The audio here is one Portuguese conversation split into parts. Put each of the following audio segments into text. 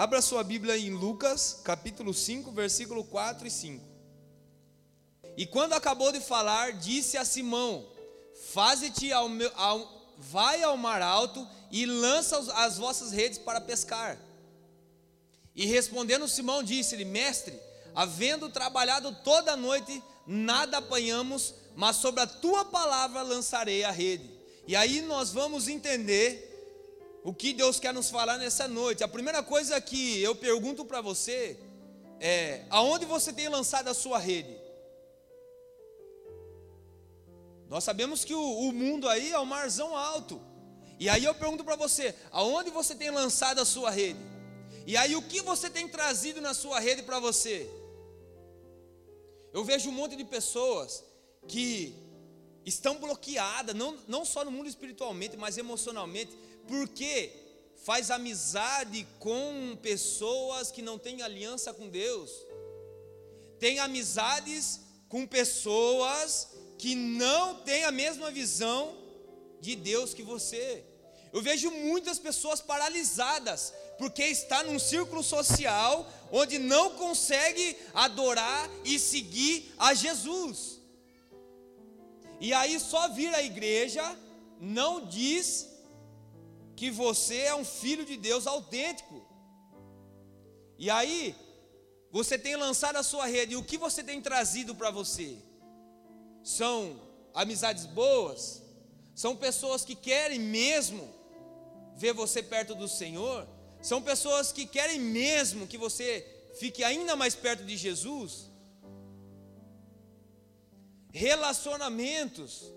Abra sua Bíblia em Lucas, capítulo 5, versículo 4 e 5. E quando acabou de falar, disse a Simão: Faze-te ao meu, ao, vai ao mar alto e lança as vossas redes para pescar. E respondendo Simão, disse-lhe: Mestre, havendo trabalhado toda a noite, nada apanhamos, mas sobre a tua palavra lançarei a rede. E aí nós vamos entender o que Deus quer nos falar nessa noite. A primeira coisa que eu pergunto para você é: aonde você tem lançado a sua rede? Nós sabemos que o, o mundo aí é um marzão alto. E aí eu pergunto para você: aonde você tem lançado a sua rede? E aí o que você tem trazido na sua rede para você? Eu vejo um monte de pessoas que estão bloqueadas, não, não só no mundo espiritualmente, mas emocionalmente, porque faz amizade com pessoas que não têm aliança com Deus, tem amizades com pessoas que não têm a mesma visão de Deus que você. Eu vejo muitas pessoas paralisadas, porque está num círculo social onde não consegue adorar e seguir a Jesus. E aí só vir à igreja não diz que você é um filho de Deus autêntico. E aí você tem lançado a sua rede, e o que você tem trazido para você? São amizades boas? São pessoas que querem mesmo ver você perto do Senhor? São pessoas que querem mesmo que você fique ainda mais perto de Jesus? Relacionamentos.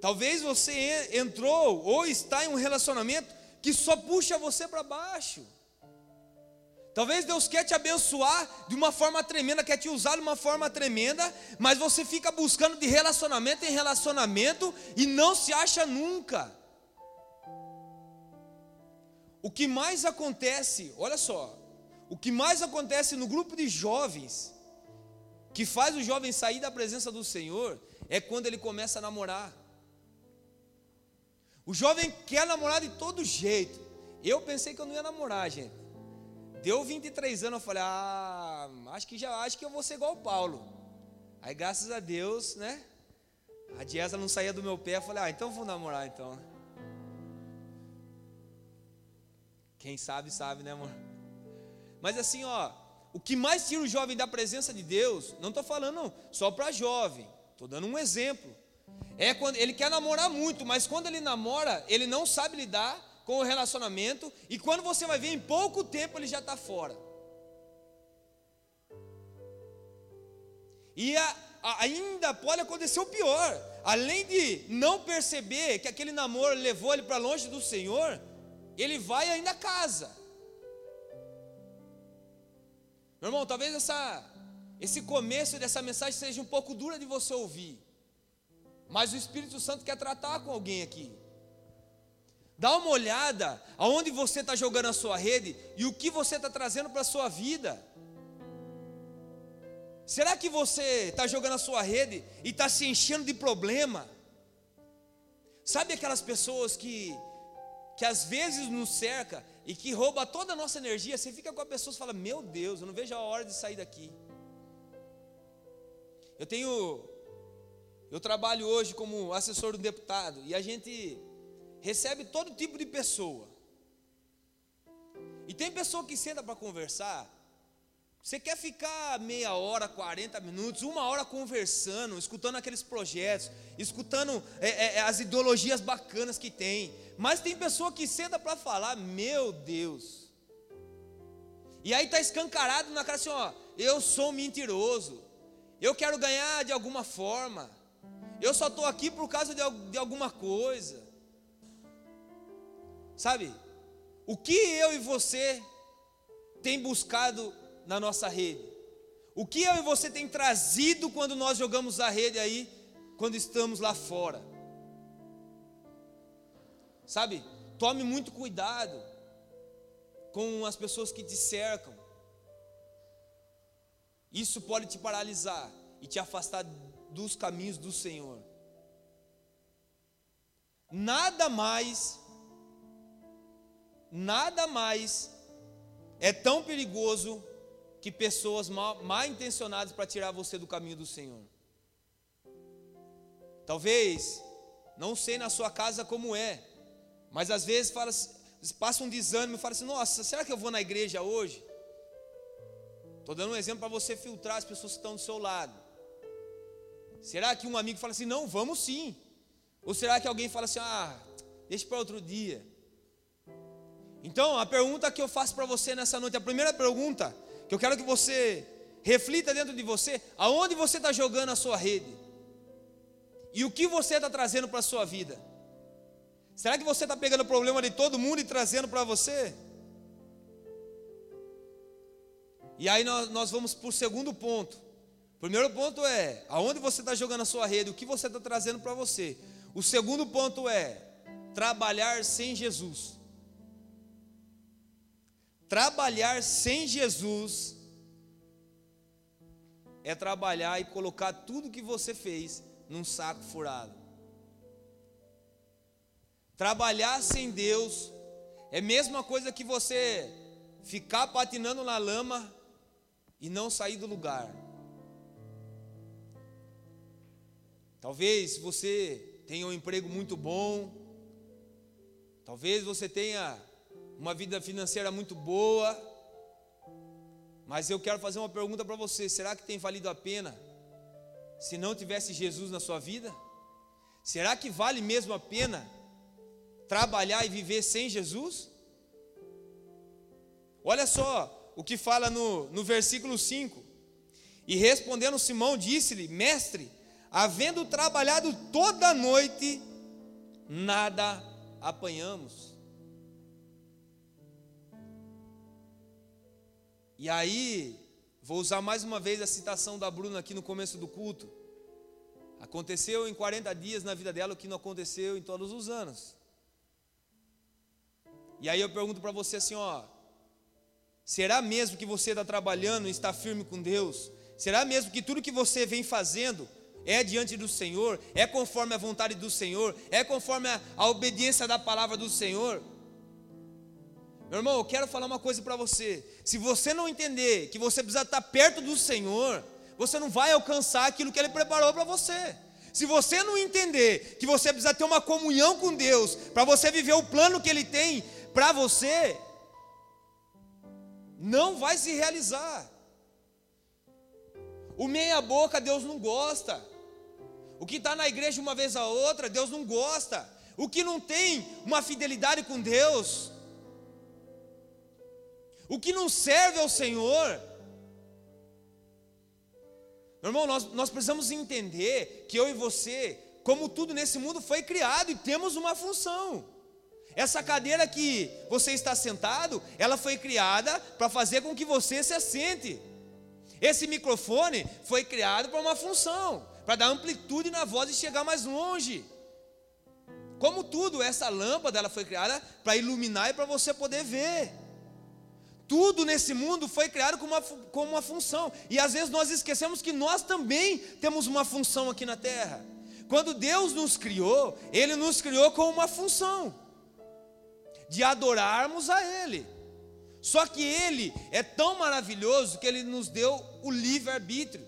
Talvez você entrou ou está em um relacionamento que só puxa você para baixo. Talvez Deus quer te abençoar de uma forma tremenda, quer te usar de uma forma tremenda, mas você fica buscando de relacionamento em relacionamento e não se acha nunca. O que mais acontece, olha só, o que mais acontece no grupo de jovens, que faz o jovem sair da presença do Senhor, é quando ele começa a namorar. O jovem quer namorar de todo jeito. Eu pensei que eu não ia namorar, gente. Deu 23 anos, eu falei, ah, acho que já acho que eu vou ser igual o Paulo. Aí graças a Deus, né? A dieta não saía do meu pé, eu falei, ah, então vou namorar então. Quem sabe, sabe, né, amor? Mas assim, ó, o que mais tira o jovem da presença de Deus, não estou falando só para jovem, estou dando um exemplo. É quando ele quer namorar muito, mas quando ele namora, ele não sabe lidar com o relacionamento, e quando você vai ver, em pouco tempo ele já está fora. E a, a, ainda pode acontecer o pior, além de não perceber que aquele namoro levou ele para longe do Senhor, ele vai ainda casa. Meu irmão, talvez essa, esse começo dessa mensagem seja um pouco dura de você ouvir, mas o Espírito Santo quer tratar com alguém aqui. Dá uma olhada aonde você está jogando a sua rede e o que você está trazendo para a sua vida. Será que você está jogando a sua rede e está se enchendo de problema? Sabe aquelas pessoas que que às vezes nos cerca e que rouba toda a nossa energia, você fica com a pessoa e fala: Meu Deus, eu não vejo a hora de sair daqui. Eu tenho, eu trabalho hoje como assessor do deputado e a gente recebe todo tipo de pessoa. E tem pessoa que senta para conversar. Você quer ficar meia hora, 40 minutos, uma hora conversando, escutando aqueles projetos, escutando é, é, é as ideologias bacanas que tem. Mas tem pessoa que senta para falar, meu Deus. E aí está escancarado na cara assim, ó, eu sou mentiroso. Eu quero ganhar de alguma forma. Eu só estou aqui por causa de, de alguma coisa. Sabe? O que eu e você tem buscado na nossa rede? O que eu e você tem trazido quando nós jogamos a rede aí, quando estamos lá fora? Sabe? Tome muito cuidado com as pessoas que te cercam. Isso pode te paralisar e te afastar dos caminhos do Senhor. Nada mais, nada mais é tão perigoso que pessoas mal, mal intencionadas para tirar você do caminho do Senhor. Talvez, não sei na sua casa como é, mas às vezes fala, passa um desânimo e fala assim: Nossa, será que eu vou na igreja hoje? Estou dando um exemplo para você filtrar as pessoas que estão do seu lado. Será que um amigo fala assim: Não, vamos sim? Ou será que alguém fala assim: Ah, deixa para outro dia? Então, a pergunta que eu faço para você nessa noite, a primeira pergunta que eu quero que você reflita dentro de você, aonde você está jogando a sua rede? E o que você está trazendo para a sua vida? Será que você está pegando o problema de todo mundo e trazendo para você? E aí nós, nós vamos para o segundo ponto. Primeiro ponto é aonde você está jogando a sua rede, o que você está trazendo para você. O segundo ponto é trabalhar sem Jesus. Trabalhar sem Jesus é trabalhar e colocar tudo que você fez num saco furado. Trabalhar sem Deus é a mesma coisa que você ficar patinando na lama e não sair do lugar. Talvez você tenha um emprego muito bom, talvez você tenha uma vida financeira muito boa, mas eu quero fazer uma pergunta para você: será que tem valido a pena se não tivesse Jesus na sua vida? Será que vale mesmo a pena trabalhar e viver sem Jesus? Olha só o que fala no, no versículo 5: E respondendo Simão, disse-lhe: Mestre, havendo trabalhado toda a noite, nada apanhamos. E aí, vou usar mais uma vez a citação da Bruna aqui no começo do culto. Aconteceu em 40 dias na vida dela o que não aconteceu em todos os anos. E aí eu pergunto para você assim, ó, será mesmo que você está trabalhando e está firme com Deus? Será mesmo que tudo que você vem fazendo é diante do Senhor, é conforme a vontade do Senhor, é conforme a, a obediência da palavra do Senhor? Meu irmão, eu quero falar uma coisa para você. Se você não entender que você precisa estar perto do Senhor, você não vai alcançar aquilo que Ele preparou para você. Se você não entender que você precisa ter uma comunhão com Deus para você viver o plano que Ele tem para você, não vai se realizar. O meia-boca Deus não gosta. O que está na igreja uma vez a outra, Deus não gosta. O que não tem uma fidelidade com Deus, o que não serve ao Senhor. Meu irmão, nós, nós precisamos entender que eu e você, como tudo nesse mundo foi criado e temos uma função. Essa cadeira que você está sentado, ela foi criada para fazer com que você se assente. Esse microfone foi criado para uma função, para dar amplitude na voz e chegar mais longe. Como tudo, essa lâmpada ela foi criada para iluminar e para você poder ver. Tudo nesse mundo foi criado com uma, com uma função. E às vezes nós esquecemos que nós também temos uma função aqui na terra. Quando Deus nos criou, Ele nos criou com uma função de adorarmos a Ele. Só que Ele é tão maravilhoso que Ele nos deu o livre-arbítrio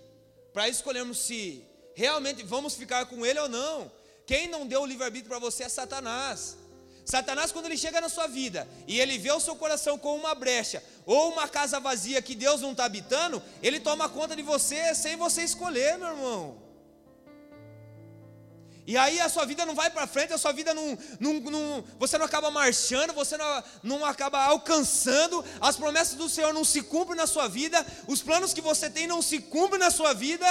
para escolhermos se realmente vamos ficar com Ele ou não. Quem não deu o livre-arbítrio para você é Satanás. Satanás, quando ele chega na sua vida e ele vê o seu coração com uma brecha ou uma casa vazia que Deus não está habitando, ele toma conta de você sem você escolher, meu irmão. E aí a sua vida não vai para frente, a sua vida não, não, não, você não acaba marchando, você não, não acaba alcançando, as promessas do Senhor não se cumprem na sua vida, os planos que você tem não se cumprem na sua vida,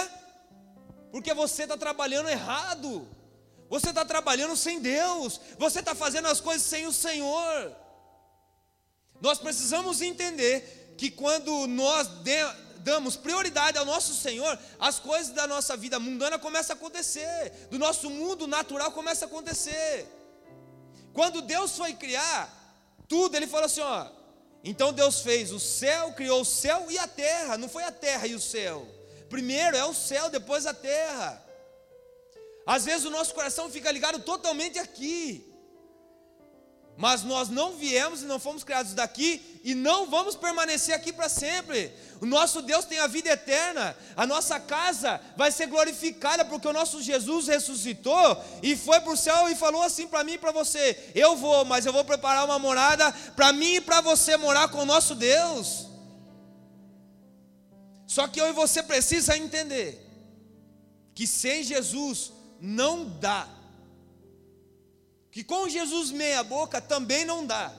porque você está trabalhando errado. Você está trabalhando sem Deus, você está fazendo as coisas sem o Senhor. Nós precisamos entender que quando nós damos prioridade ao nosso Senhor, as coisas da nossa vida mundana começam a acontecer, do nosso mundo natural começa a acontecer. Quando Deus foi criar tudo, Ele falou assim: ó, então Deus fez o céu, criou o céu e a terra, não foi a terra e o céu. Primeiro é o céu, depois a terra. Às vezes o nosso coração fica ligado totalmente aqui. Mas nós não viemos e não fomos criados daqui e não vamos permanecer aqui para sempre. O nosso Deus tem a vida eterna. A nossa casa vai ser glorificada porque o nosso Jesus ressuscitou e foi para o céu e falou assim para mim e para você: Eu vou, mas eu vou preparar uma morada para mim e para você morar com o nosso Deus. Só que eu e você precisa entender que sem Jesus não dá. Que com Jesus meia boca também não dá.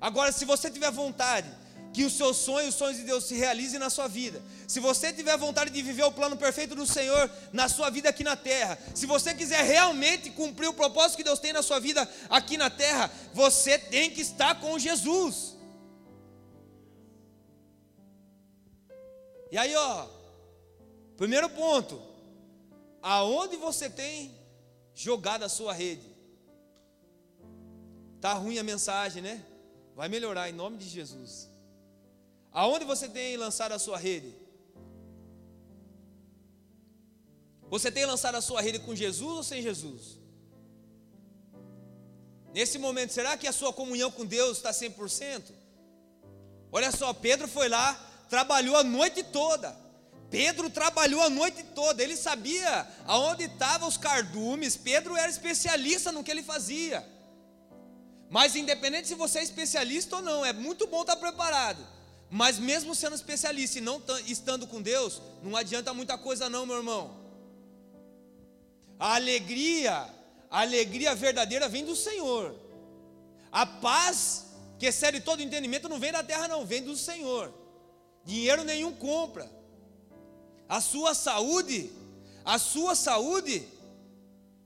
Agora, se você tiver vontade que os seus sonhos, os sonhos de Deus se realizem na sua vida. Se você tiver vontade de viver o plano perfeito do Senhor na sua vida aqui na terra, se você quiser realmente cumprir o propósito que Deus tem na sua vida aqui na terra, você tem que estar com Jesus. E aí, ó, primeiro ponto, aonde você tem jogado a sua rede? Tá ruim a mensagem, né? Vai melhorar em nome de Jesus. Aonde você tem lançado a sua rede? Você tem lançado a sua rede com Jesus ou sem Jesus? Nesse momento, será que a sua comunhão com Deus está 100%? Olha só, Pedro foi lá, trabalhou a noite toda. Pedro trabalhou a noite toda, ele sabia aonde estavam os cardumes. Pedro era especialista no que ele fazia. Mas independente se você é especialista ou não, é muito bom estar preparado. Mas mesmo sendo especialista e não estando com Deus, não adianta muita coisa não, meu irmão. A alegria, a alegria verdadeira vem do Senhor. A paz que excede todo entendimento não vem da terra não, vem do Senhor. Dinheiro nenhum compra. A sua saúde, a sua saúde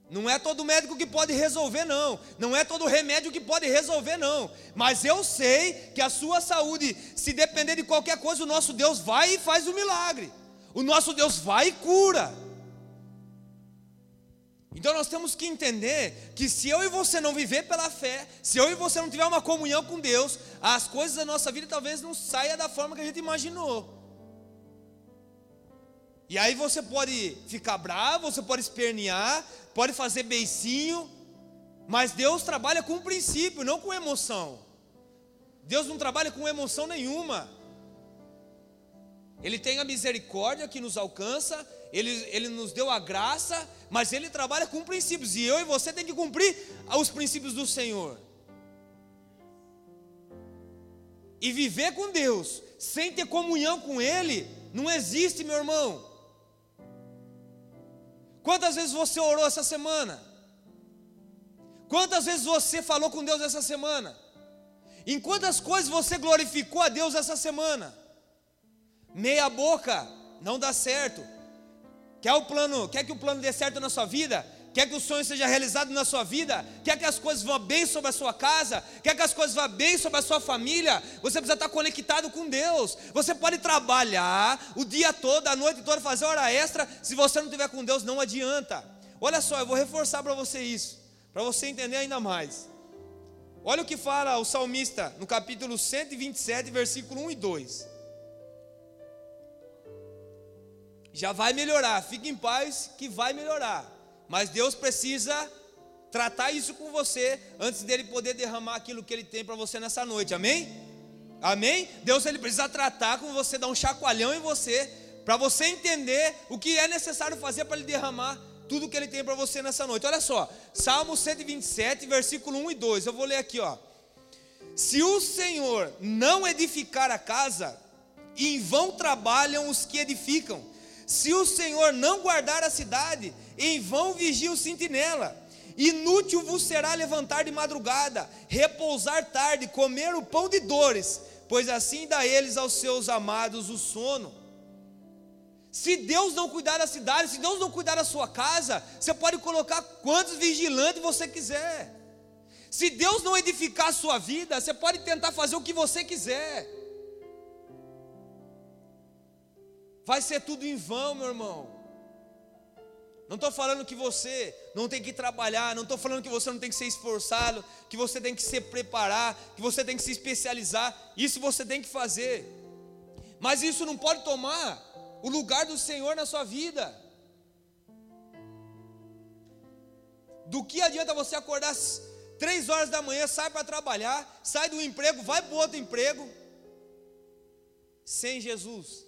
não é todo médico que pode resolver, não. Não é todo remédio que pode resolver, não. Mas eu sei que a sua saúde, se depender de qualquer coisa, o nosso Deus vai e faz o milagre. O nosso Deus vai e cura. Então nós temos que entender que se eu e você não viver pela fé, se eu e você não tiver uma comunhão com Deus, as coisas da nossa vida talvez não saiam da forma que a gente imaginou. E aí você pode ficar bravo, você pode espernear, pode fazer beicinho, mas Deus trabalha com princípio, não com emoção. Deus não trabalha com emoção nenhuma. Ele tem a misericórdia que nos alcança, ele, ele nos deu a graça, mas Ele trabalha com princípios, e eu e você tem que cumprir os princípios do Senhor. E viver com Deus, sem ter comunhão com Ele, não existe, meu irmão. Quantas vezes você orou essa semana? Quantas vezes você falou com Deus essa semana? Em quantas coisas você glorificou a Deus essa semana? Meia boca não dá certo. Quer o plano, quer que o plano dê certo na sua vida? Quer que o sonho seja realizado na sua vida? Quer que as coisas vão bem sobre a sua casa? Quer que as coisas vão bem sobre a sua família? Você precisa estar conectado com Deus. Você pode trabalhar o dia todo, a noite toda, fazer hora extra. Se você não tiver com Deus, não adianta. Olha só, eu vou reforçar para você isso, para você entender ainda mais. Olha o que fala o salmista no capítulo 127, versículo 1 e 2. Já vai melhorar, fique em paz que vai melhorar. Mas Deus precisa tratar isso com você antes dele poder derramar aquilo que ele tem para você nessa noite. Amém? Amém? Deus ele precisa tratar com você, dar um chacoalhão em você, para você entender o que é necessário fazer para ele derramar tudo que ele tem para você nessa noite. Olha só, Salmo 127, versículo 1 e 2. Eu vou ler aqui, ó. Se o Senhor não edificar a casa, em vão trabalham os que edificam. Se o Senhor não guardar a cidade, em vão vigia o sentinela. Inútil vos será levantar de madrugada, repousar tarde, comer o pão de dores, pois assim dá eles aos seus amados o sono. Se Deus não cuidar da cidade, se Deus não cuidar da sua casa, você pode colocar quantos vigilantes você quiser. Se Deus não edificar a sua vida, você pode tentar fazer o que você quiser. Vai ser tudo em vão, meu irmão. Não estou falando que você não tem que trabalhar, não estou falando que você não tem que ser esforçado, que você tem que se preparar, que você tem que se especializar. Isso você tem que fazer. Mas isso não pode tomar o lugar do Senhor na sua vida. Do que adianta você acordar três horas da manhã, sai para trabalhar, sai do emprego, vai para outro emprego. Sem Jesus.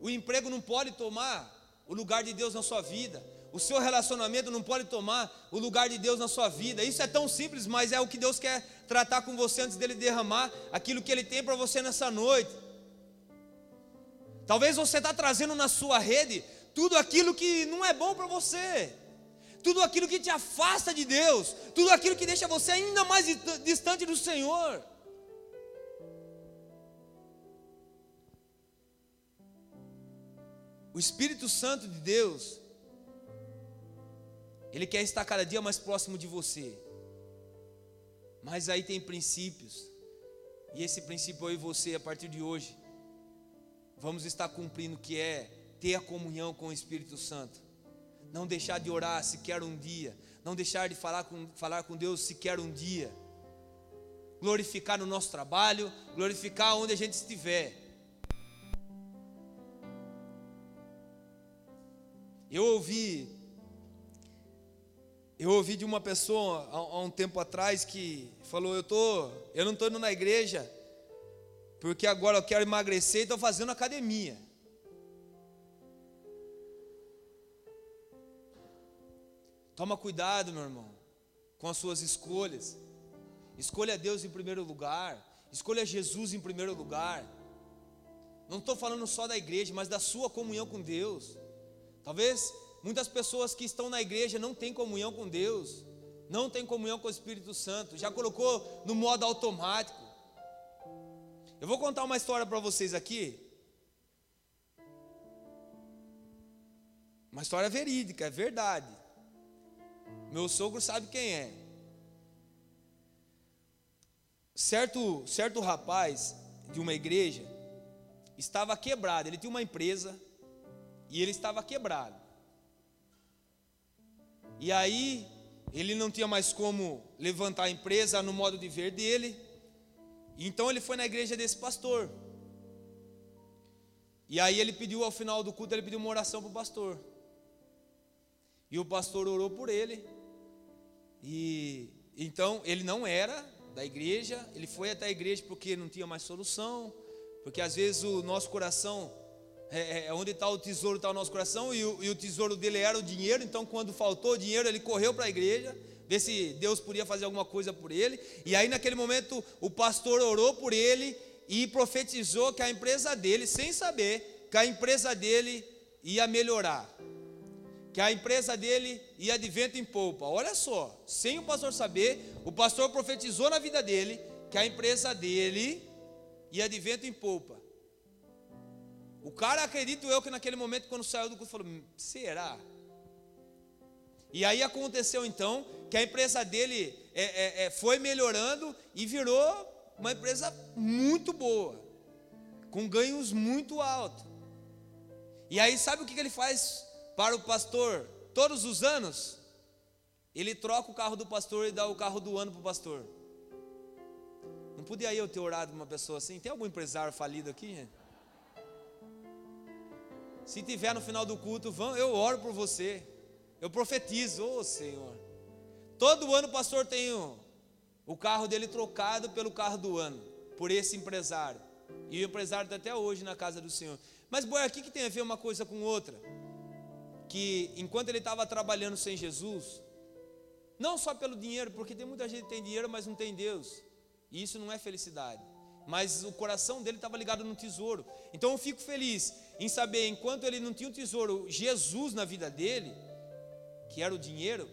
O emprego não pode tomar o lugar de Deus na sua vida. O seu relacionamento não pode tomar o lugar de Deus na sua vida. Isso é tão simples, mas é o que Deus quer tratar com você antes dele derramar aquilo que ele tem para você nessa noite. Talvez você está trazendo na sua rede tudo aquilo que não é bom para você, tudo aquilo que te afasta de Deus, tudo aquilo que deixa você ainda mais distante do Senhor. O Espírito Santo de Deus, Ele quer estar cada dia mais próximo de você. Mas aí tem princípios. E esse princípio eu e você, a partir de hoje, vamos estar cumprindo que é ter a comunhão com o Espírito Santo. Não deixar de orar sequer um dia. Não deixar de falar com, falar com Deus sequer um dia. Glorificar no nosso trabalho, glorificar onde a gente estiver. Eu ouvi eu ouvi de uma pessoa há, um tempo atrás que falou: "Eu tô, eu não estou indo na igreja porque agora eu quero emagrecer e estou fazendo academia". Toma cuidado, meu irmão, com as suas escolhas. Escolha Deus em primeiro lugar. Escolha Jesus em primeiro lugar. Não estou falando só da igreja, mas da sua comunhão com Deus. Talvez Muitas pessoas que estão na igreja não têm comunhão com Deus, não têm comunhão com o Espírito Santo, já colocou no modo automático. Eu vou contar uma história para vocês aqui. Uma história verídica, é verdade. Meu sogro sabe quem é. Certo, certo rapaz de uma igreja estava quebrado. Ele tinha uma empresa e ele estava quebrado. E aí, ele não tinha mais como levantar a empresa no modo de ver dele. Então ele foi na igreja desse pastor. E aí ele pediu ao final do culto, ele pediu uma oração para o pastor. E o pastor orou por ele. E então ele não era da igreja, ele foi até a igreja porque não tinha mais solução, porque às vezes o nosso coração é, é, é onde está o tesouro, está o nosso coração, e o, e o tesouro dele era o dinheiro, então quando faltou dinheiro, ele correu para a igreja, ver se Deus podia fazer alguma coisa por ele, e aí naquele momento o pastor orou por ele e profetizou que a empresa dele, sem saber, que a empresa dele ia melhorar, que a empresa dele ia de vento em polpa. Olha só, sem o pastor saber, o pastor profetizou na vida dele que a empresa dele ia de vento em polpa. O cara, acredito eu, que naquele momento, quando saiu do curso, falou: hum, será? E aí aconteceu então que a empresa dele é, é, é, foi melhorando e virou uma empresa muito boa, com ganhos muito altos. E aí, sabe o que ele faz para o pastor todos os anos? Ele troca o carro do pastor e dá o carro do ano para o pastor. Não podia eu ter orado uma pessoa assim? Tem algum empresário falido aqui, gente? Se tiver no final do culto, eu oro por você. Eu profetizo, ô oh, Senhor. Todo ano o pastor tem o, o carro dele trocado pelo carro do ano, por esse empresário. E o empresário está até hoje na casa do Senhor. Mas, boi, aqui que tem a ver uma coisa com outra. Que enquanto ele estava trabalhando sem Jesus, não só pelo dinheiro, porque tem muita gente que tem dinheiro, mas não tem Deus. E isso não é felicidade mas o coração dele estava ligado no tesouro. Então eu fico feliz em saber, enquanto ele não tinha o tesouro, Jesus na vida dele, que era o dinheiro,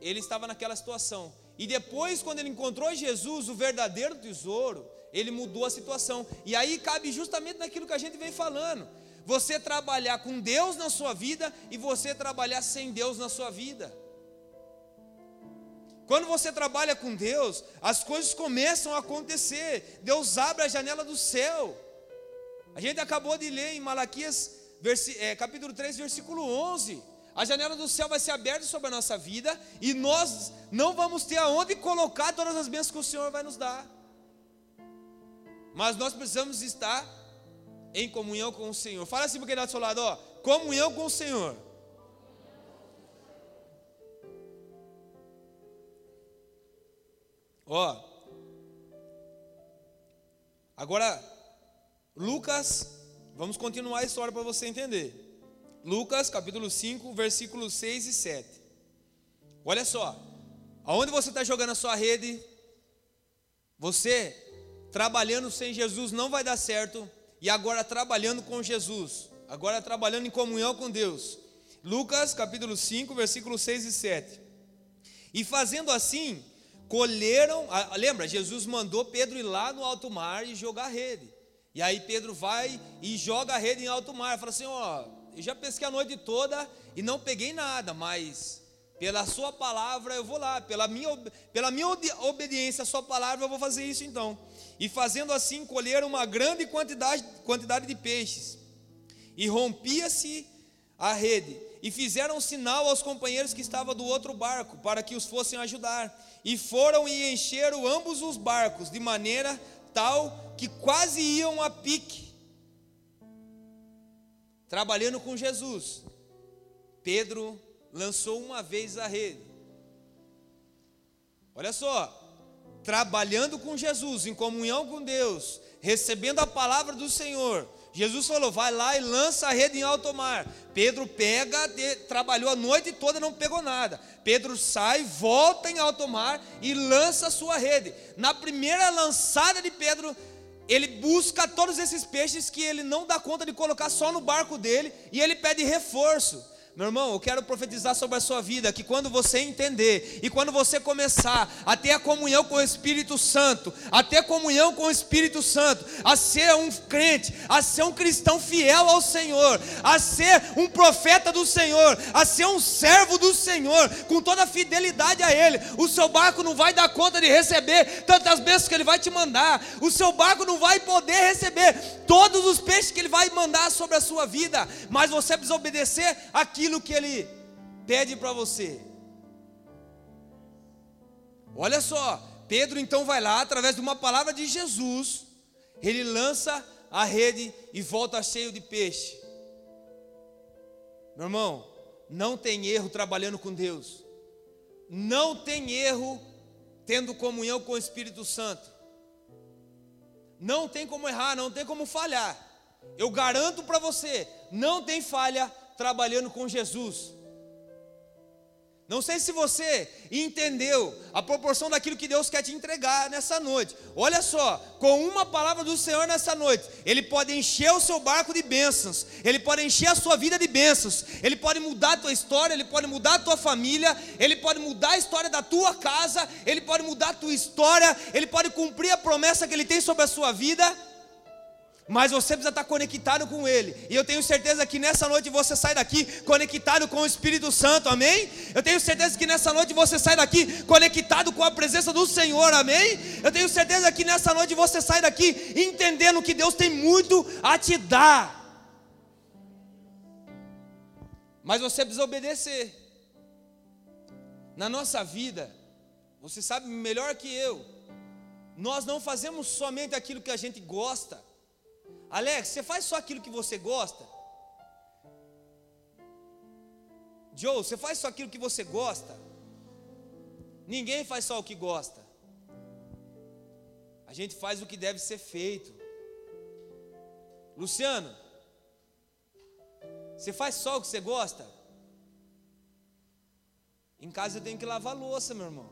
ele estava naquela situação. E depois, quando ele encontrou Jesus, o verdadeiro tesouro, ele mudou a situação. E aí cabe justamente naquilo que a gente vem falando. Você trabalhar com Deus na sua vida e você trabalhar sem Deus na sua vida. Quando você trabalha com Deus, as coisas começam a acontecer. Deus abre a janela do céu. A gente acabou de ler em Malaquias, é, capítulo 3, versículo 11. A janela do céu vai ser aberta sobre a nossa vida e nós não vamos ter aonde colocar todas as bênçãos que o Senhor vai nos dar. Mas nós precisamos estar em comunhão com o Senhor. Fala assim para quem está do seu lado, ó, comunhão com o Senhor. Ó. Agora, Lucas, vamos continuar a história para você entender. Lucas, capítulo 5, versículos 6 e 7. Olha só. Aonde você está jogando a sua rede, você trabalhando sem Jesus não vai dar certo. E agora trabalhando com Jesus. Agora trabalhando em comunhão com Deus. Lucas capítulo 5, versículos 6 e 7. E fazendo assim, colheram, lembra, Jesus mandou Pedro ir lá no alto mar e jogar a rede. E aí Pedro vai e joga a rede em alto mar, fala assim, ó, eu já pesquei a noite toda e não peguei nada, mas pela sua palavra eu vou lá, pela minha, pela minha obediência à sua palavra eu vou fazer isso então. E fazendo assim, colheram uma grande quantidade, quantidade de peixes. E rompia-se a rede. E fizeram um sinal aos companheiros que estavam do outro barco, para que os fossem ajudar. E foram e encheram ambos os barcos, de maneira tal que quase iam a pique. Trabalhando com Jesus, Pedro lançou uma vez a rede. Olha só, trabalhando com Jesus, em comunhão com Deus, recebendo a palavra do Senhor. Jesus falou: vai lá e lança a rede em alto mar. Pedro pega, de, trabalhou a noite toda, não pegou nada. Pedro sai, volta em alto mar e lança a sua rede. Na primeira lançada de Pedro, ele busca todos esses peixes que ele não dá conta de colocar só no barco dele e ele pede reforço. Meu irmão, eu quero profetizar sobre a sua vida que quando você entender e quando você começar a ter a comunhão com o Espírito Santo, a ter comunhão com o Espírito Santo, a ser um crente, a ser um cristão fiel ao Senhor, a ser um profeta do Senhor, a ser um servo do Senhor, com toda a fidelidade a Ele, o seu barco não vai dar conta de receber tantas bênçãos que Ele vai te mandar, o seu barco não vai poder receber todos os peixes que Ele vai mandar sobre a sua vida, mas você precisa obedecer aqui aquilo que Ele pede para você. Olha só, Pedro então vai lá, através de uma palavra de Jesus, ele lança a rede e volta cheio de peixe. Meu irmão, não tem erro trabalhando com Deus, não tem erro tendo comunhão com o Espírito Santo, não tem como errar, não tem como falhar. Eu garanto para você, não tem falha trabalhando com Jesus. Não sei se você entendeu a proporção daquilo que Deus quer te entregar nessa noite. Olha só, com uma palavra do Senhor nessa noite, Ele pode encher o seu barco de bênçãos, Ele pode encher a sua vida de bênçãos, Ele pode mudar a tua história, Ele pode mudar a tua família, Ele pode mudar a história da tua casa, Ele pode mudar a tua história, Ele pode cumprir a promessa que Ele tem sobre a sua vida mas você precisa estar conectado com Ele. E eu tenho certeza que nessa noite você sai daqui conectado com o Espírito Santo, amém? Eu tenho certeza que nessa noite você sai daqui conectado com a presença do Senhor, amém? Eu tenho certeza que nessa noite você sai daqui entendendo que Deus tem muito a te dar. Mas você precisa obedecer. Na nossa vida, você sabe melhor que eu, nós não fazemos somente aquilo que a gente gosta Alex, você faz só aquilo que você gosta? Joe, você faz só aquilo que você gosta? Ninguém faz só o que gosta. A gente faz o que deve ser feito. Luciano, você faz só o que você gosta? Em casa eu tenho que lavar louça, meu irmão.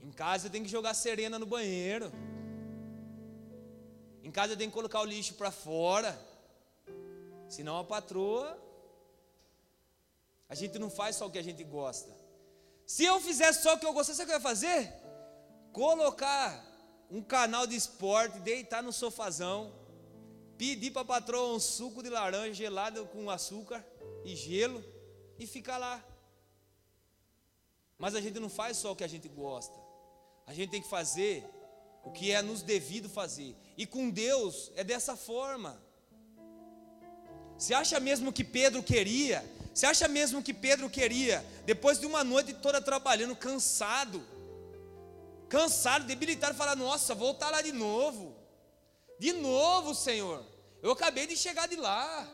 Em casa eu tenho que jogar serena no banheiro. Em casa tem que colocar o lixo para fora. Senão a patroa. A gente não faz só o que a gente gosta. Se eu fizesse só o que eu gostasse, sabe o que eu ia fazer? Colocar um canal de esporte, deitar no sofazão, pedir para a patroa um suco de laranja gelado com açúcar e gelo e ficar lá. Mas a gente não faz só o que a gente gosta. A gente tem que fazer o que é nos devido fazer. E com Deus é dessa forma. Você acha mesmo que Pedro queria? Você acha mesmo que Pedro queria, depois de uma noite toda trabalhando, cansado, cansado, debilitado, falar: Nossa, voltar lá de novo, de novo, Senhor, eu acabei de chegar de lá.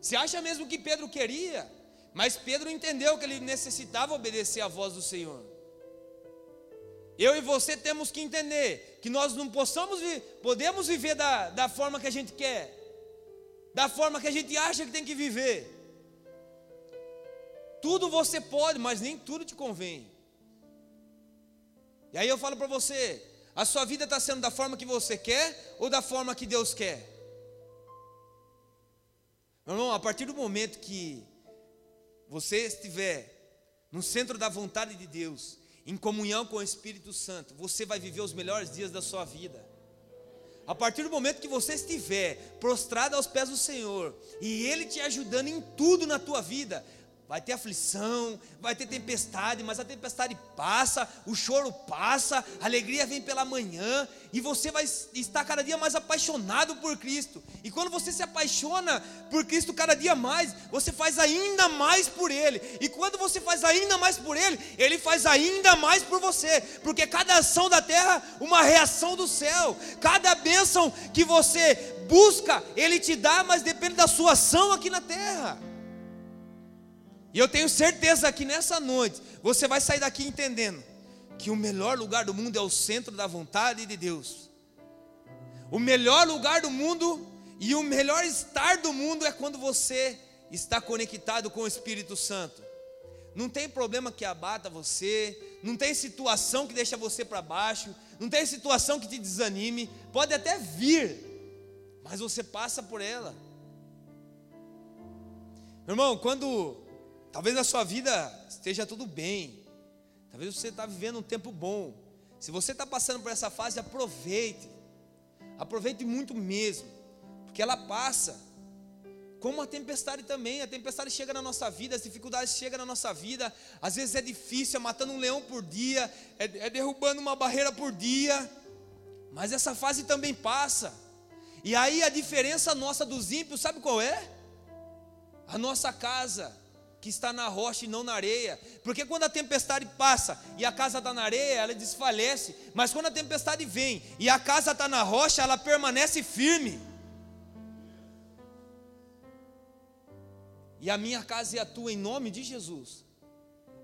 Você acha mesmo que Pedro queria? Mas Pedro entendeu que ele necessitava obedecer à voz do Senhor. Eu e você temos que entender que nós não possamos, podemos viver da, da forma que a gente quer, da forma que a gente acha que tem que viver. Tudo você pode, mas nem tudo te convém. E aí eu falo para você: a sua vida está sendo da forma que você quer ou da forma que Deus quer? Meu irmão, a partir do momento que você estiver no centro da vontade de Deus, em comunhão com o Espírito Santo, você vai viver os melhores dias da sua vida. A partir do momento que você estiver prostrado aos pés do Senhor e Ele te ajudando em tudo na tua vida, Vai ter aflição, vai ter tempestade, mas a tempestade passa, o choro passa, a alegria vem pela manhã, e você vai estar cada dia mais apaixonado por Cristo. E quando você se apaixona por Cristo cada dia mais, você faz ainda mais por Ele. E quando você faz ainda mais por Ele, Ele faz ainda mais por você, porque cada ação da terra, uma reação do céu, cada bênção que você busca, Ele te dá, mas depende da sua ação aqui na terra. E eu tenho certeza que nessa noite você vai sair daqui entendendo que o melhor lugar do mundo é o centro da vontade de Deus. O melhor lugar do mundo e o melhor estar do mundo é quando você está conectado com o Espírito Santo. Não tem problema que abata você, não tem situação que deixa você para baixo, não tem situação que te desanime, pode até vir, mas você passa por ela. Irmão, quando Talvez na sua vida esteja tudo bem. Talvez você está vivendo um tempo bom. Se você está passando por essa fase, aproveite. Aproveite muito mesmo. Porque ela passa. Como a tempestade também. A tempestade chega na nossa vida, as dificuldades chegam na nossa vida. Às vezes é difícil, é matando um leão por dia, é, é derrubando uma barreira por dia. Mas essa fase também passa. E aí a diferença nossa dos ímpios, sabe qual é? A nossa casa que está na rocha e não na areia. Porque quando a tempestade passa e a casa está na areia, ela desfalece. Mas quando a tempestade vem e a casa está na rocha, ela permanece firme. E a minha casa e a tua, em nome de Jesus.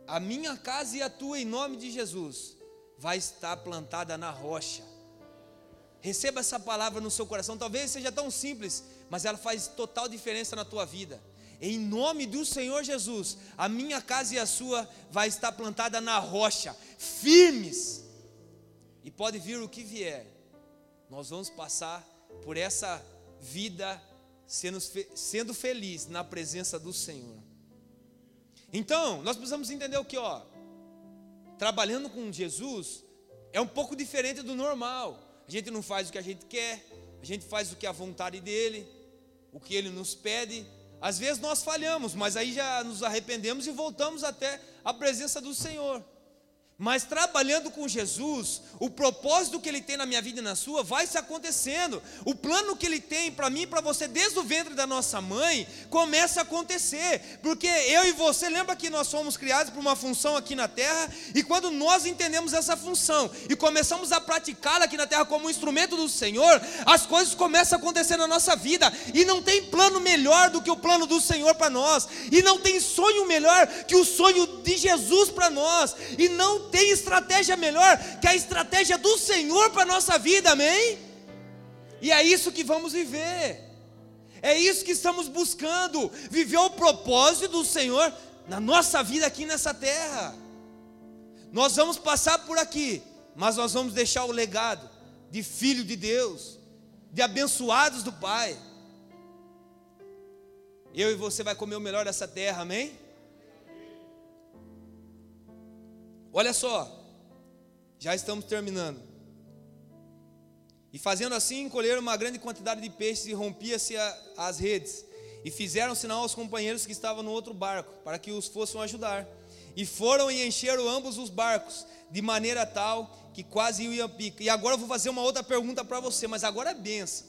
A minha casa e a tua, em nome de Jesus, vai estar plantada na rocha. Receba essa palavra no seu coração. Talvez seja tão simples, mas ela faz total diferença na tua vida. Em nome do Senhor Jesus, a minha casa e a sua vai estar plantada na rocha, firmes. E pode vir o que vier, nós vamos passar por essa vida sendo, sendo feliz na presença do Senhor. Então, nós precisamos entender o que, ó, trabalhando com Jesus é um pouco diferente do normal. A gente não faz o que a gente quer, a gente faz o que é a vontade dele, o que ele nos pede, às vezes nós falhamos, mas aí já nos arrependemos e voltamos até a presença do Senhor. Mas trabalhando com Jesus, o propósito que Ele tem na minha vida e na sua vai se acontecendo. O plano que Ele tem para mim e para você desde o ventre da nossa mãe começa a acontecer. Porque eu e você, lembra que nós fomos criados por uma função aqui na terra? E quando nós entendemos essa função e começamos a praticá-la aqui na terra como um instrumento do Senhor, as coisas começam a acontecer na nossa vida. E não tem plano melhor do que o plano do Senhor para nós. E não tem sonho melhor que o sonho de Jesus para nós. E não tem estratégia melhor que a estratégia do Senhor para a nossa vida, amém? E é isso que vamos viver, é isso que estamos buscando, viver o propósito do Senhor na nossa vida aqui nessa terra. Nós vamos passar por aqui, mas nós vamos deixar o legado de filho de Deus, de abençoados do Pai. Eu e você vai comer o melhor dessa terra, amém? Olha só, já estamos terminando. E fazendo assim, colheram uma grande quantidade de peixes e rompia-se as redes. E fizeram sinal aos companheiros que estavam no outro barco, para que os fossem ajudar. E foram e encheram ambos os barcos, de maneira tal que quase iam a pico. E agora eu vou fazer uma outra pergunta para você, mas agora é benção.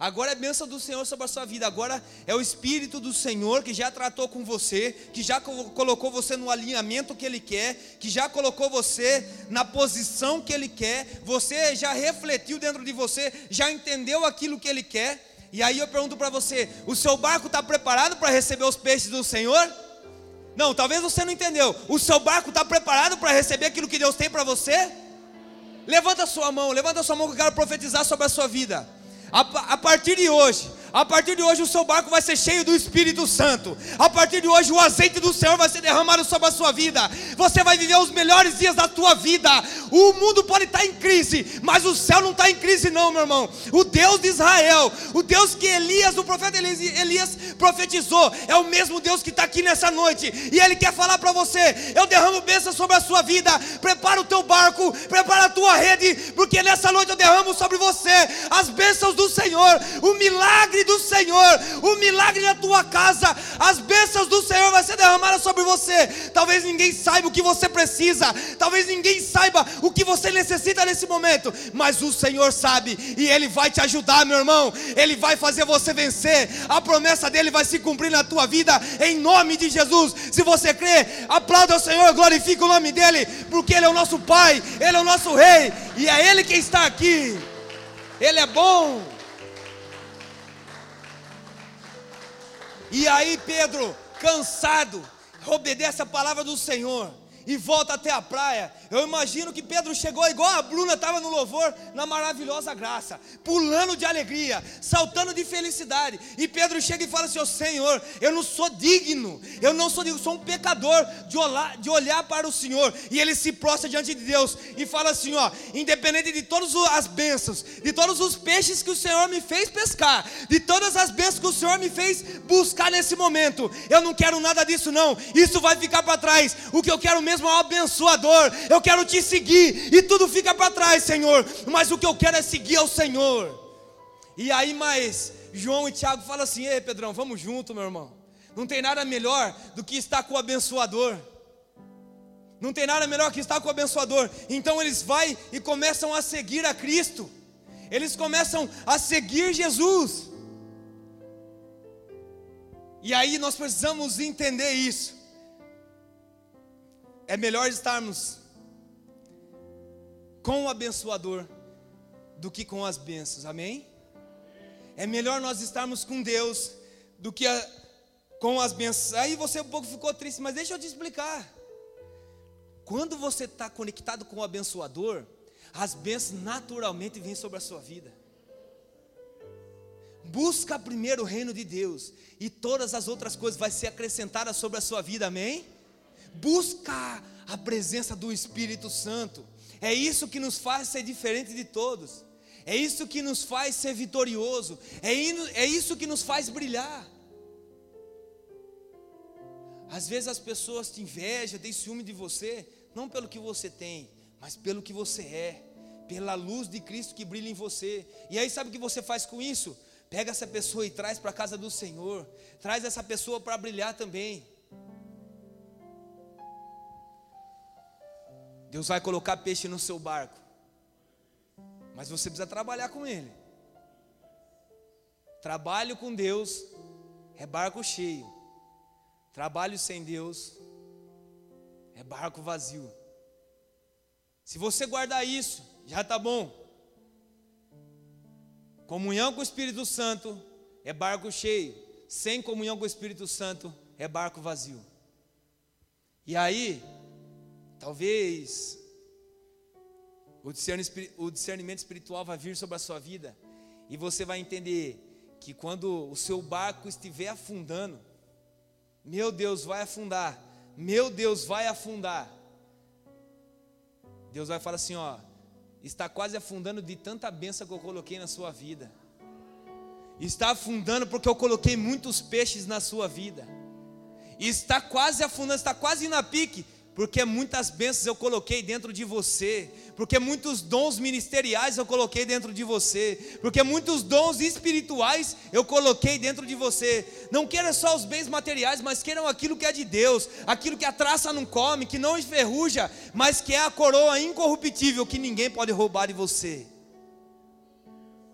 Agora é bênção do Senhor sobre a sua vida. Agora é o Espírito do Senhor que já tratou com você, que já colocou você no alinhamento que Ele quer, que já colocou você na posição que Ele quer. Você já refletiu dentro de você, já entendeu aquilo que Ele quer. E aí eu pergunto para você: o seu barco está preparado para receber os peixes do Senhor? Não, talvez você não entendeu. O seu barco está preparado para receber aquilo que Deus tem para você? levanta a sua mão, levanta a sua mão que eu quero profetizar sobre a sua vida. A, partir de hoje, a partir de hoje o seu barco vai ser cheio do Espírito Santo. A partir de hoje o azeite do Senhor vai ser derramado sobre a sua vida. Você vai viver os melhores dias da tua vida. O mundo pode estar em crise, mas o céu não está em crise não, meu irmão. O Deus de Israel, o Deus que Elias, o profeta Elias, profetizou, é o mesmo Deus que está aqui nessa noite. E Ele quer falar para você: eu derramo bênção sobre a sua vida. Prepara o teu barco, prepara a tua rede, porque nessa noite eu derramo sobre você as bênçãos do Senhor, o milagre milagre do Senhor, o milagre na tua casa, as bênçãos do Senhor vai ser derramada sobre você. Talvez ninguém saiba o que você precisa, talvez ninguém saiba o que você necessita nesse momento, mas o Senhor sabe e Ele vai te ajudar, meu irmão. Ele vai fazer você vencer. A promessa dele vai se cumprir na tua vida em nome de Jesus. Se você crê, aplauda o Senhor, glorifique o nome dele, porque Ele é o nosso Pai, Ele é o nosso Rei e é Ele quem está aqui. Ele é bom. E aí Pedro, cansado, obedece a palavra do Senhor e volta até a praia. Eu imagino que Pedro chegou igual a Bruna estava no louvor, na maravilhosa graça, pulando de alegria, saltando de felicidade. E Pedro chega e fala assim: oh, Senhor, eu não sou digno, eu não sou digno, sou um pecador de olhar, de olhar para o Senhor. E ele se prostra diante de Deus e fala assim: ó, independente de todas as bênçãos, de todos os peixes que o Senhor me fez pescar, de todas as bênçãos que o Senhor me fez buscar nesse momento, eu não quero nada disso, não. Isso vai ficar para trás. O que eu quero mesmo mesmo abençoador. Eu quero te seguir e tudo fica para trás, Senhor. Mas o que eu quero é seguir ao Senhor. E aí, mais João e Tiago falam assim: Ei, Pedrão, vamos junto, meu irmão. Não tem nada melhor do que estar com o abençoador. Não tem nada melhor que estar com o abençoador. Então eles vai e começam a seguir a Cristo. Eles começam a seguir Jesus. E aí nós precisamos entender isso. É melhor estarmos com o abençoador do que com as bênçãos, amém? É melhor nós estarmos com Deus do que a, com as bênçãos. Aí você um pouco ficou triste, mas deixa eu te explicar. Quando você está conectado com o abençoador, as bênçãos naturalmente vêm sobre a sua vida. Busca primeiro o reino de Deus e todas as outras coisas vai ser acrescentadas sobre a sua vida, amém? Busca a presença do Espírito Santo. É isso que nos faz ser diferente de todos. É isso que nos faz ser vitorioso. É, é isso que nos faz brilhar. Às vezes as pessoas te invejam, têm ciúme de você, não pelo que você tem, mas pelo que você é, pela luz de Cristo que brilha em você. E aí sabe o que você faz com isso? Pega essa pessoa e traz para a casa do Senhor, traz essa pessoa para brilhar também. Deus vai colocar peixe no seu barco. Mas você precisa trabalhar com Ele. Trabalho com Deus é barco cheio. Trabalho sem Deus é barco vazio. Se você guardar isso, já está bom. Comunhão com o Espírito Santo é barco cheio. Sem comunhão com o Espírito Santo é barco vazio. E aí, Talvez o discernimento espiritual vai vir sobre a sua vida e você vai entender que quando o seu barco estiver afundando, meu Deus, vai afundar, meu Deus, vai afundar. Deus vai falar assim: ó, está quase afundando de tanta benção que eu coloquei na sua vida. Está afundando porque eu coloquei muitos peixes na sua vida. Está quase afundando, está quase na pique porque muitas bênçãos eu coloquei dentro de você, porque muitos dons ministeriais eu coloquei dentro de você, porque muitos dons espirituais eu coloquei dentro de você. Não queira só os bens materiais, mas queiram aquilo que é de Deus, aquilo que a traça não come, que não enferruja, mas que é a coroa incorruptível que ninguém pode roubar de você.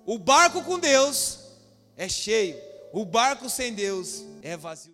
O barco com Deus é cheio, o barco sem Deus é vazio.